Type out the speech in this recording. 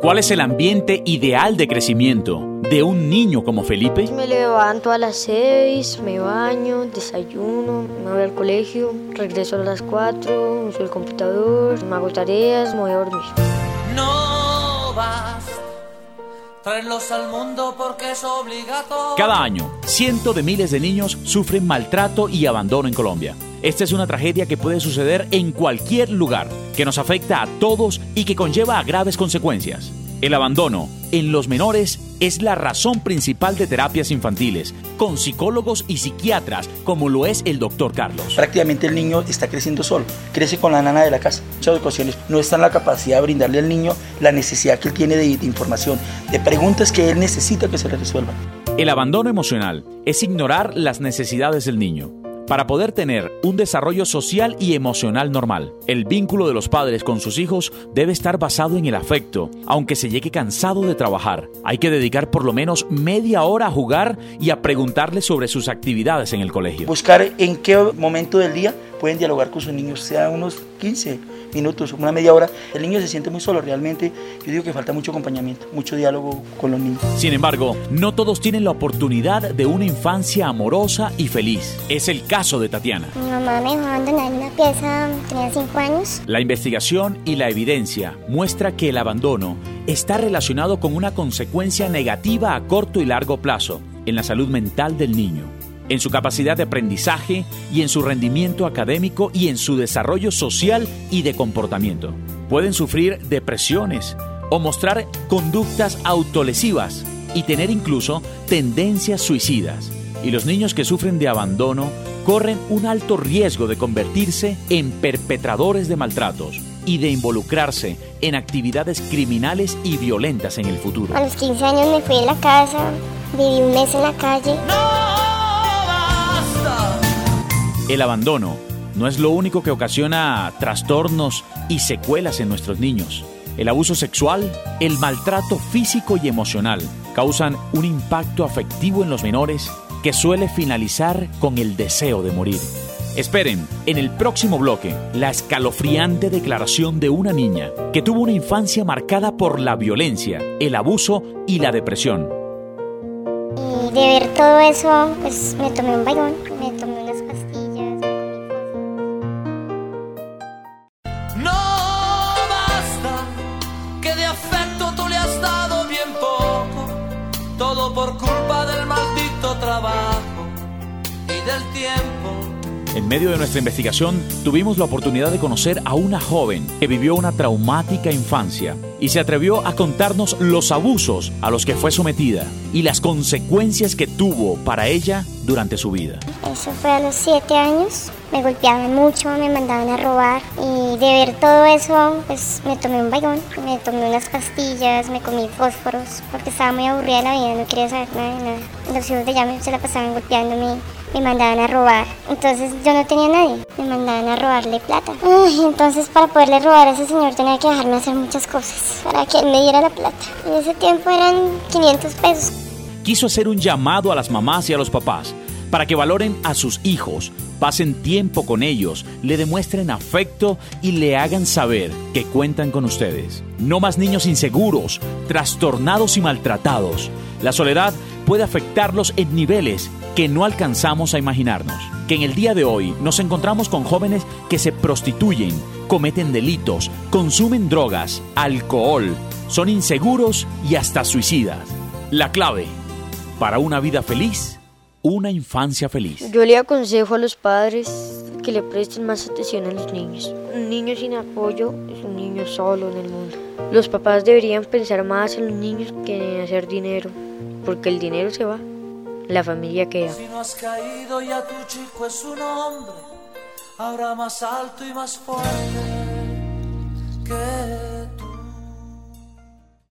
¿Cuál es el ambiente ideal de crecimiento de un niño como Felipe? Me levanto a las 6, me baño, desayuno, me voy al colegio, regreso a las 4, uso el computador, me hago tareas, me voy a dormir. No vas traerlos al mundo porque es obligatorio. Cada año, cientos de miles de niños sufren maltrato y abandono en Colombia. Esta es una tragedia que puede suceder en cualquier lugar, que nos afecta a todos y que conlleva a graves consecuencias. El abandono en los menores es la razón principal de terapias infantiles, con psicólogos y psiquiatras, como lo es el doctor Carlos. Prácticamente el niño está creciendo solo, crece con la nana de la casa. Muchas ocasiones no está en la capacidad de brindarle al niño la necesidad que él tiene de, de información, de preguntas que él necesita que se le resuelvan. El abandono emocional es ignorar las necesidades del niño para poder tener un desarrollo social y emocional normal. El vínculo de los padres con sus hijos debe estar basado en el afecto, aunque se llegue cansado de trabajar. Hay que dedicar por lo menos media hora a jugar y a preguntarle sobre sus actividades en el colegio. Buscar en qué momento del día pueden dialogar con sus niños, sea unos 15 minutos, una media hora. El niño se siente muy solo, realmente yo digo que falta mucho acompañamiento, mucho diálogo con los niños. Sin embargo, no todos tienen la oportunidad de una infancia amorosa y feliz. Es el caso de Tatiana. Mi mamá me dejó abandonar en una pieza, tenía 5 años. La investigación y la evidencia muestra que el abandono está relacionado con una consecuencia negativa a corto y largo plazo en la salud mental del niño en su capacidad de aprendizaje y en su rendimiento académico y en su desarrollo social y de comportamiento. Pueden sufrir depresiones o mostrar conductas autolesivas y tener incluso tendencias suicidas. Y los niños que sufren de abandono corren un alto riesgo de convertirse en perpetradores de maltratos y de involucrarse en actividades criminales y violentas en el futuro. A los 15 años me fui de la casa, viví un mes en la calle. El abandono no es lo único que ocasiona trastornos y secuelas en nuestros niños. El abuso sexual, el maltrato físico y emocional causan un impacto afectivo en los menores que suele finalizar con el deseo de morir. Esperen, en el próximo bloque, la escalofriante declaración de una niña que tuvo una infancia marcada por la violencia, el abuso y la depresión. Y de ver todo eso, pues me tomé un baigón, culpa del maldito trabajo y del tiempo. En medio de nuestra investigación tuvimos la oportunidad de conocer a una joven que vivió una traumática infancia y se atrevió a contarnos los abusos a los que fue sometida y las consecuencias que tuvo para ella durante su vida. Eso fue a los 7 años. Me golpeaban mucho, me mandaban a robar y de ver todo eso, pues me tomé un baigón, me tomé unas pastillas, me comí fósforos porque estaba muy aburrida la vida, no quería saber nada de nada. Los hijos de ella se la pasaban golpeándome, me mandaban a robar. Entonces yo no tenía nadie, me mandaban a robarle plata. Entonces para poderle robar a ese señor tenía que dejarme hacer muchas cosas para que él me diera la plata. En ese tiempo eran 500 pesos. Quiso hacer un llamado a las mamás y a los papás para que valoren a sus hijos, pasen tiempo con ellos, le demuestren afecto y le hagan saber que cuentan con ustedes. No más niños inseguros, trastornados y maltratados. La soledad puede afectarlos en niveles que no alcanzamos a imaginarnos. Que en el día de hoy nos encontramos con jóvenes que se prostituyen, cometen delitos, consumen drogas, alcohol, son inseguros y hasta suicidas. La clave para una vida feliz, una infancia feliz. Yo le aconsejo a los padres que le presten más atención a los niños. Un niño sin apoyo es un niño solo en el mundo. Los papás deberían pensar más en los niños que en hacer dinero, porque el dinero se va, la familia queda. Si no has caído ya tu chico es un hombre, ahora más alto y más fuerte que